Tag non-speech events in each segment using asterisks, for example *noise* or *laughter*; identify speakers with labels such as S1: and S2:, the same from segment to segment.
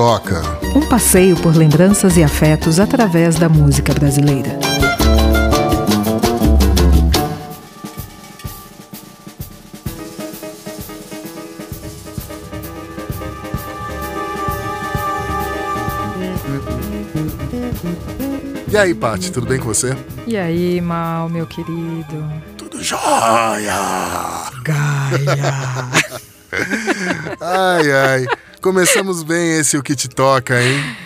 S1: Toca.
S2: Um passeio por lembranças e afetos através da música brasileira.
S1: E aí, Paty, tudo bem com você?
S2: E aí, Mal, meu querido?
S1: Tudo jóia!
S2: Gaia! *laughs*
S1: ai, ai. Começamos bem esse O Que Te Toca, hein?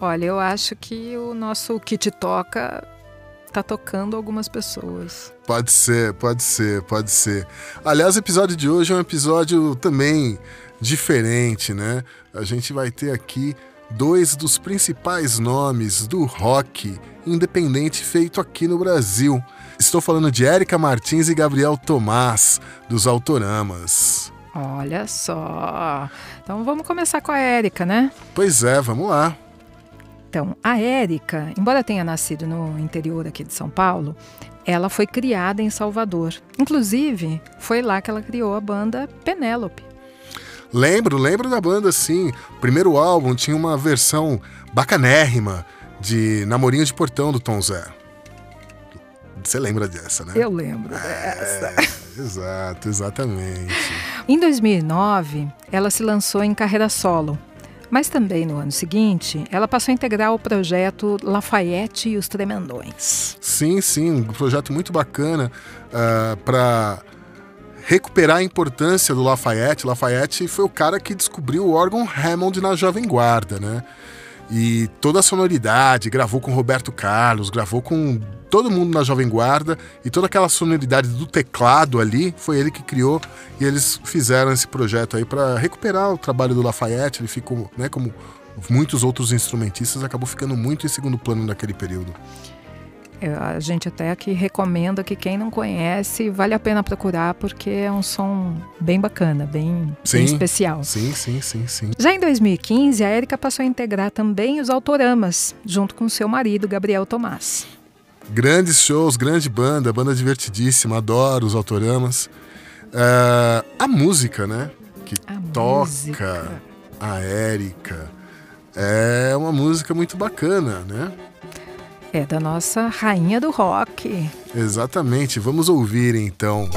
S2: Olha, eu acho que o nosso O Que Te Toca tá tocando algumas pessoas.
S1: Pode ser, pode ser, pode ser. Aliás, o episódio de hoje é um episódio também diferente, né? A gente vai ter aqui dois dos principais nomes do rock independente feito aqui no Brasil. Estou falando de Érica Martins e Gabriel Tomás, dos Autoramas.
S2: Olha só. Então vamos começar com a Érica, né?
S1: Pois é, vamos lá.
S2: Então, a Érica, embora tenha nascido no interior aqui de São Paulo, ela foi criada em Salvador. Inclusive, foi lá que ela criou a banda Penélope.
S1: Lembro, lembro da banda, sim. O primeiro álbum tinha uma versão bacanérrima de Namorinho de Portão do Tom Zé. Você lembra dessa, né?
S2: Eu lembro dessa.
S1: Exato, exatamente.
S2: Em 2009, ela se lançou em carreira solo. Mas também no ano seguinte, ela passou a integrar o projeto Lafayette e os Tremendões.
S1: Sim, sim, um projeto muito bacana uh, para recuperar a importância do Lafayette. Lafayette foi o cara que descobriu o órgão Hammond na Jovem Guarda, né? E toda a sonoridade, gravou com Roberto Carlos, gravou com todo mundo na Jovem Guarda e toda aquela sonoridade do teclado ali foi ele que criou e eles fizeram esse projeto aí para recuperar o trabalho do Lafayette. Ele ficou, né, como muitos outros instrumentistas, acabou ficando muito em segundo plano naquele período.
S2: É, a gente até aqui recomenda que quem não conhece, vale a pena procurar, porque é um som bem bacana, bem, sim, bem especial.
S1: Sim, sim, sim, sim.
S2: Já em 2015, a Érica passou a integrar também os Autoramas, junto com seu marido, Gabriel Tomás.
S1: Grandes shows, grande banda, banda divertidíssima, adoro os Autoramas. Uh, a música, né? Que
S2: a
S1: toca
S2: música.
S1: a Érica. É uma música muito bacana, né?
S2: É da nossa rainha do rock.
S1: Exatamente, vamos ouvir então.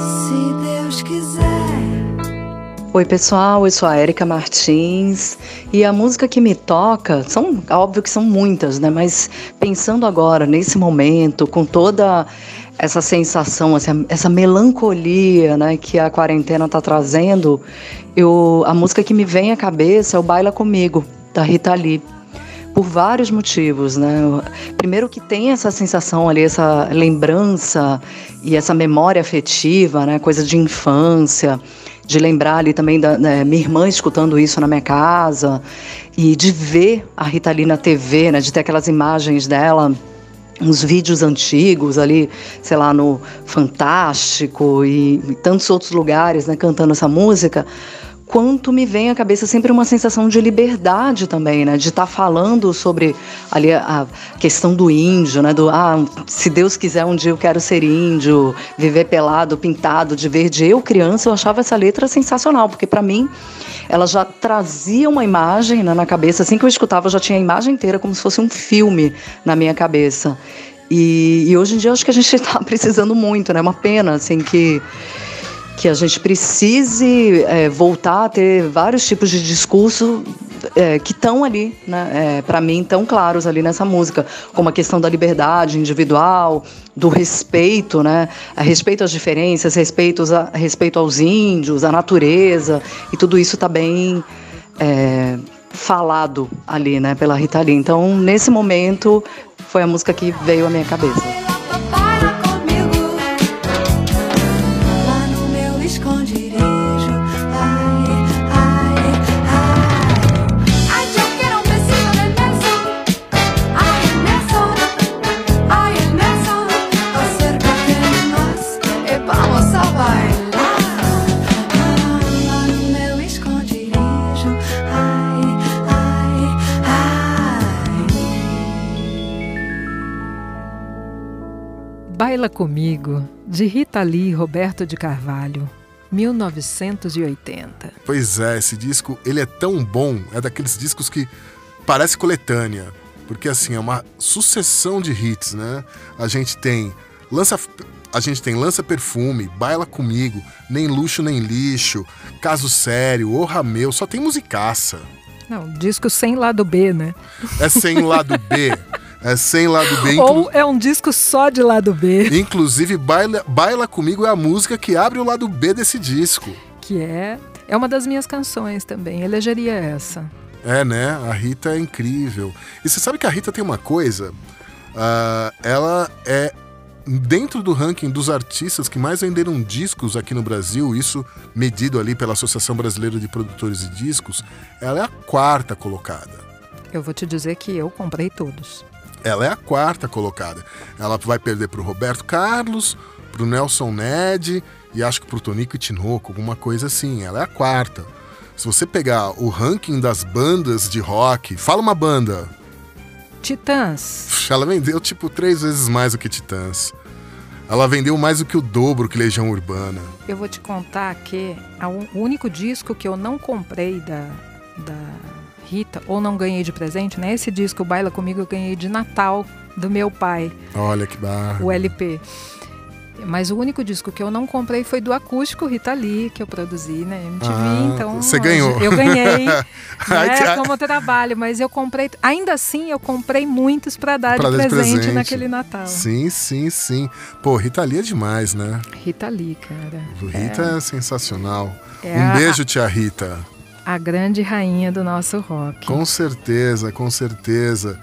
S3: Se Deus quiser.
S4: Oi, pessoal, eu sou a Erika Martins e a música que me toca, são óbvio que são muitas, né? Mas pensando agora, nesse momento, com toda essa sensação, essa, melancolia né, que a quarentena está trazendo, eu, a música que me vem à cabeça é o Baila Comigo, da Rita Lee. Por vários motivos, né? Primeiro que tem essa sensação ali, essa lembrança e essa memória afetiva, né? Coisa de infância, de lembrar ali também da né, minha irmã escutando isso na minha casa e de ver a Rita Lee na TV, né? De ter aquelas imagens dela uns vídeos antigos ali, sei lá, no Fantástico e, e tantos outros lugares, né, cantando essa música, quanto me vem à cabeça sempre uma sensação de liberdade também, né? De estar tá falando sobre ali a questão do índio, né? Do ah, se Deus quiser um dia eu quero ser índio, viver pelado, pintado de verde. Eu criança eu achava essa letra sensacional, porque para mim ela já trazia uma imagem né, na cabeça. Assim que eu escutava, eu já tinha a imagem inteira como se fosse um filme na minha cabeça. E, e hoje em dia eu acho que a gente está *laughs* precisando muito, né? Uma pena assim que que a gente precise é, voltar a ter vários tipos de discurso é, que estão ali, né, é, para mim, tão claros ali nessa música, como a questão da liberdade individual, do respeito, né, a respeito às diferenças, respeito, a, respeito aos índios, à natureza, e tudo isso está bem é, falado ali, né, pela Rita Lee. Então, nesse momento, foi a música que veio à minha cabeça.
S2: Comigo, de Rita Lee e Roberto de Carvalho, 1980.
S1: Pois é, esse disco, ele é tão bom, é daqueles discos que parece coletânea, porque assim, é uma sucessão de hits, né? A gente tem Lança a gente tem Lança Perfume, Baila Comigo, Nem Luxo Nem Lixo, Caso Sério, Orra Meu, só tem musicaça.
S2: Não, disco sem lado B, né?
S1: É sem lado B. *laughs* É sem lado B.
S2: Ou é um disco só de lado B.
S1: Inclusive, Baila, Baila Comigo é a música que abre o lado B desse disco.
S2: Que é, é uma das minhas canções também. Elegeria essa.
S1: É, né? A Rita é incrível. E você sabe que a Rita tem uma coisa? Uh, ela é dentro do ranking dos artistas que mais venderam discos aqui no Brasil, isso medido ali pela Associação Brasileira de Produtores de Discos, ela é a quarta colocada.
S2: Eu vou te dizer que eu comprei todos.
S1: Ela é a quarta colocada. Ela vai perder para o Roberto Carlos, para o Nelson Ned e acho que para o Tonico e Tinoco, alguma coisa assim. Ela é a quarta. Se você pegar o ranking das bandas de rock, fala uma banda.
S2: Titãs.
S1: Ela vendeu tipo três vezes mais do que Titãs. Ela vendeu mais do que o dobro que Legião Urbana.
S2: Eu vou te contar que o único disco que eu não comprei da, da Rita, ou não ganhei de presente, né? Esse disco, Baila Comigo, eu ganhei de Natal do meu pai.
S1: Olha que barra.
S2: O LP. Mas o único disco que eu não comprei foi do acústico Rita Lee, que eu produzi na MTV. Ah, então.
S1: Você ganhou.
S2: Eu ganhei. *laughs* né, como trabalho, mas eu comprei. Ainda assim, eu comprei muitos para dar pra de, presente, presente naquele Natal.
S1: Sim, sim, sim. Pô, Rita Lee é demais, né?
S2: Rita Lee, cara.
S1: O Rita é, é sensacional. É um a... beijo, tia Rita.
S2: A grande rainha do nosso rock.
S1: Com certeza, com certeza.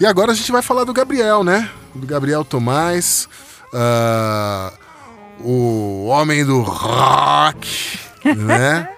S1: E agora a gente vai falar do Gabriel, né? Do Gabriel Tomás uh, o homem do rock, *laughs* né?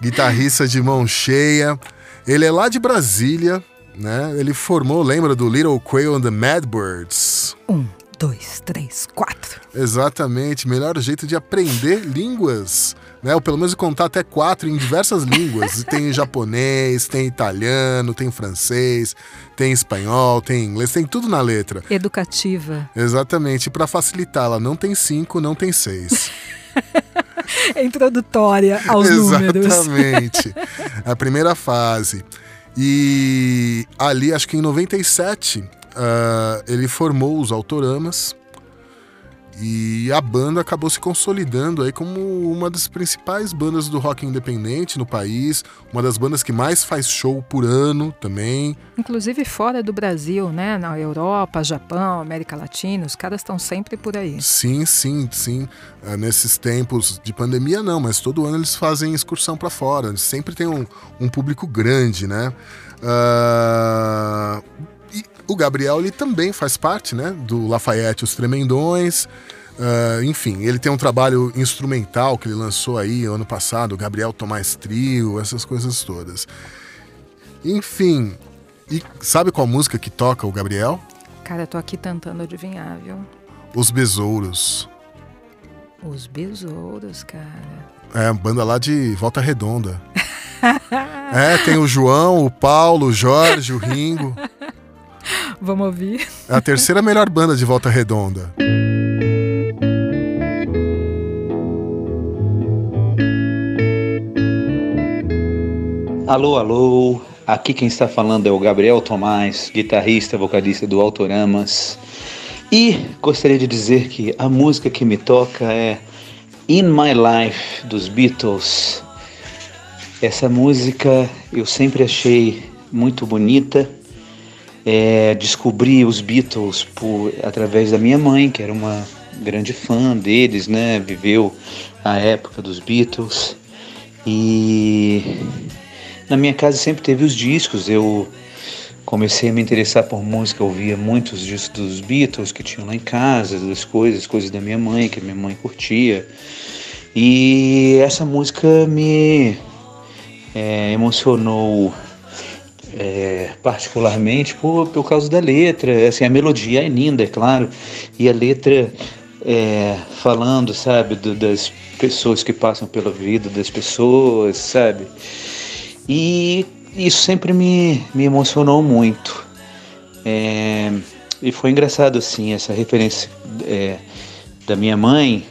S1: Guitarrista de mão cheia. Ele é lá de Brasília, né? Ele formou, lembra do Little Quail and the Madbirds?
S2: Um, dois, três, quatro.
S1: Exatamente, melhor jeito de aprender línguas né? Ou pelo menos contar até quatro em diversas línguas. tem japonês, tem italiano, tem francês, tem espanhol, tem inglês, tem tudo na letra.
S2: Educativa.
S1: Exatamente. Para facilitar, ela não tem cinco, não tem seis. *laughs*
S2: é introdutória aos números.
S1: Exatamente. *laughs* a primeira fase. E ali, acho que em 97, uh, ele formou os autoramas e a banda acabou se consolidando aí como uma das principais bandas do rock independente no país, uma das bandas que mais faz show por ano também.
S2: Inclusive fora do Brasil, né? Na Europa, Japão, América Latina, os caras estão sempre por aí.
S1: Sim, sim, sim. É, nesses tempos de pandemia não, mas todo ano eles fazem excursão para fora. Eles sempre tem um, um público grande, né? Uh o Gabriel ele também faz parte né, do Lafayette Os Tremendões. Uh, enfim, ele tem um trabalho instrumental que ele lançou aí ano passado, o Gabriel Tomás Trio, essas coisas todas. Enfim, e sabe qual música que toca o Gabriel?
S2: Cara, eu tô aqui tentando adivinhar, viu?
S1: Os Besouros.
S2: Os Besouros, cara.
S1: É, banda lá de Volta Redonda. *laughs* é, tem o João, o Paulo, o Jorge, o Ringo. *laughs*
S2: Vamos ouvir.
S1: É a terceira melhor banda de Volta Redonda.
S5: Alô, alô. Aqui quem está falando é o Gabriel Tomás, guitarrista, vocalista do Autoramas. E gostaria de dizer que a música que me toca é In My Life dos Beatles. Essa música eu sempre achei muito bonita é, descobri os Beatles por, através da minha mãe, que era uma grande fã deles, né? Viveu a época dos Beatles. E na minha casa sempre teve os discos. Eu comecei a me interessar por música, ouvia muitos discos dos Beatles que tinham lá em casa, das coisas, coisas da minha mãe, que minha mãe curtia. E essa música me é, emocionou é, particularmente por, por causa da letra. Assim, a melodia é linda, é claro, e a letra é, falando, sabe, do, das pessoas que passam pela vida das pessoas, sabe? E isso sempre me, me emocionou muito. É, e foi engraçado assim, essa referência é, da minha mãe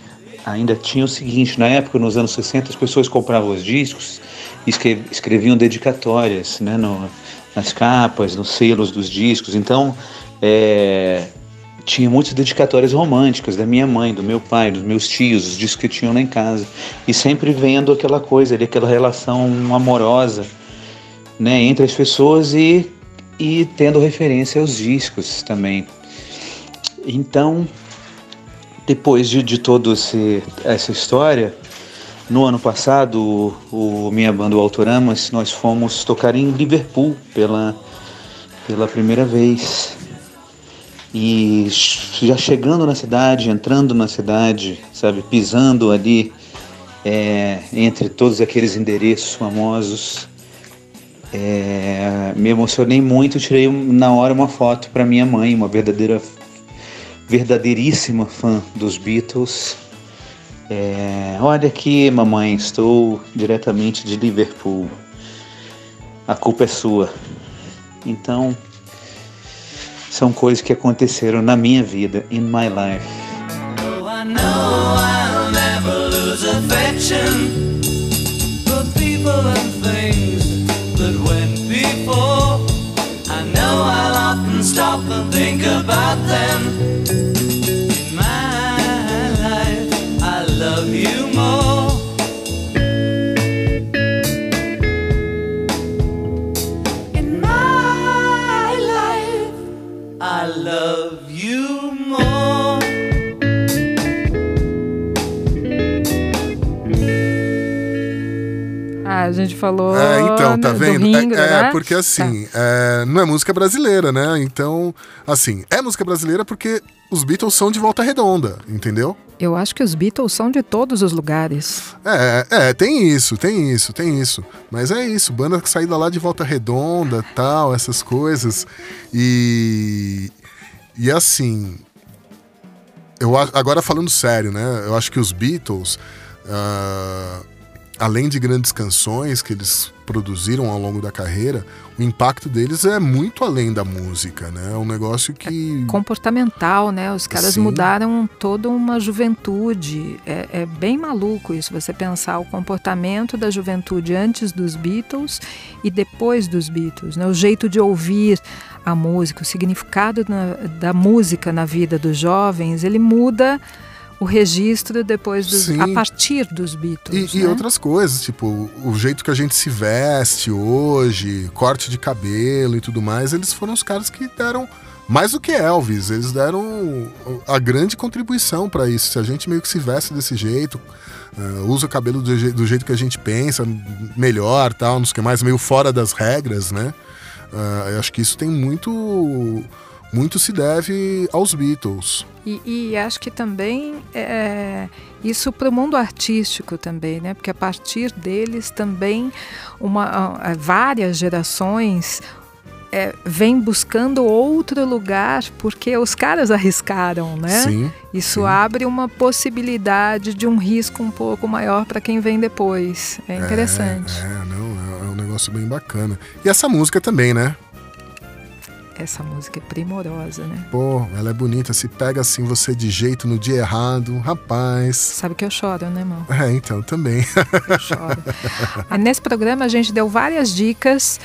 S5: ainda tinha o seguinte, na época, nos anos 60, as pessoas compravam os discos e escreviam dedicatórias né, no, nas capas, nos selos dos discos. Então, é, tinha muitas dedicatórias românticas da minha mãe, do meu pai, dos meus tios, os discos que tinham lá em casa. E sempre vendo aquela coisa ali, aquela relação amorosa né, entre as pessoas e, e tendo referência aos discos também. Então, depois de, de toda essa história, no ano passado, o, o minha banda o Autoramas, nós fomos tocar em Liverpool pela, pela primeira vez. E já chegando na cidade, entrando na cidade, sabe, pisando ali é, entre todos aqueles endereços famosos, é, me emocionei muito. Tirei na hora uma foto para minha mãe, uma verdadeira, verdadeiríssima fã dos Beatles. É, olha aqui, mamãe, estou diretamente de Liverpool. A culpa é sua. Então, são coisas que aconteceram na minha vida, in my life. Oh, I know I'll never lose affection stop and think about them.
S2: Gente falou.
S1: É, então, tá vendo?
S2: Ringo,
S1: é,
S2: né?
S1: é, porque assim, tá. é, não é música brasileira, né? Então, assim, é música brasileira porque os Beatles são de volta redonda, entendeu?
S2: Eu acho que os Beatles são de todos os lugares.
S1: É, é, tem isso, tem isso, tem isso. Mas é isso, banda que saída lá de volta redonda, tal, essas coisas. E. E assim. Eu, agora falando sério, né? Eu acho que os Beatles. Uh, além de grandes canções que eles produziram ao longo da carreira, o impacto deles é muito além da música, né? É um negócio que.
S2: É comportamental, né? Os caras Sim. mudaram toda uma juventude. É, é, bem maluco isso, você pensar o comportamento da juventude antes dos Beatles e depois dos Beatles, né? O jeito de ouvir a música, o significado na, da música na vida dos jovens, ele muda o registro depois dos, a partir dos Beatles.
S1: E,
S2: né?
S1: e, outras coisas, tipo, o jeito que a gente se veste hoje, corte de cabelo e tudo mais, eles foram os caras que deram mais do que Elvis, eles deram a grande contribuição para isso. Se a gente meio que se veste desse jeito, uh, usa o cabelo do, je do, jeito que a gente pensa, melhor, tal, não sei o que mais, meio fora das regras, né? Uh, eu acho que isso tem muito muito se deve aos Beatles.
S2: E, e acho que também é, isso para o mundo artístico também, né? Porque a partir deles também uma, várias gerações é, vem buscando outro lugar porque os caras arriscaram, né?
S1: Sim,
S2: Isso
S1: sim.
S2: abre uma possibilidade de um risco um pouco maior para quem vem depois. É interessante.
S1: É, é não, é um negócio bem bacana. E essa música também, né?
S2: Essa música é primorosa, né?
S1: Pô, ela é bonita. Se pega assim você de jeito no dia errado, rapaz.
S2: Sabe que eu choro, né, irmão?
S1: É, então também.
S2: Eu choro. *laughs* Nesse programa a gente deu várias dicas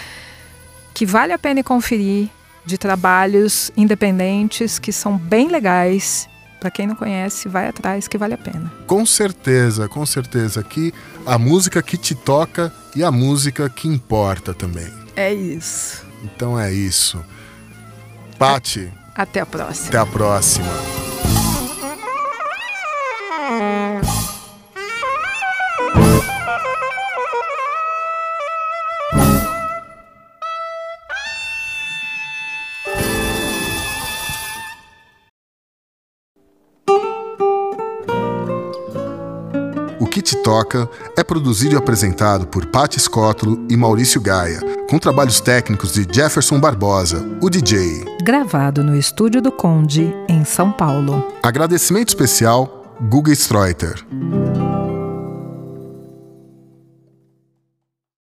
S2: que vale a pena conferir de trabalhos independentes que são bem legais. Para quem não conhece, vai atrás que vale a pena.
S1: Com certeza, com certeza. Aqui a música que te toca e a música que importa também.
S2: É isso.
S1: Então é isso. Pati.
S2: Até a próxima.
S1: Até a próxima. Que te toca é produzido e apresentado por Patti Scotlo e Maurício Gaia, com trabalhos técnicos de Jefferson Barbosa, o DJ.
S2: Gravado no estúdio do Conde, em São Paulo.
S1: Agradecimento especial Guga Streuter.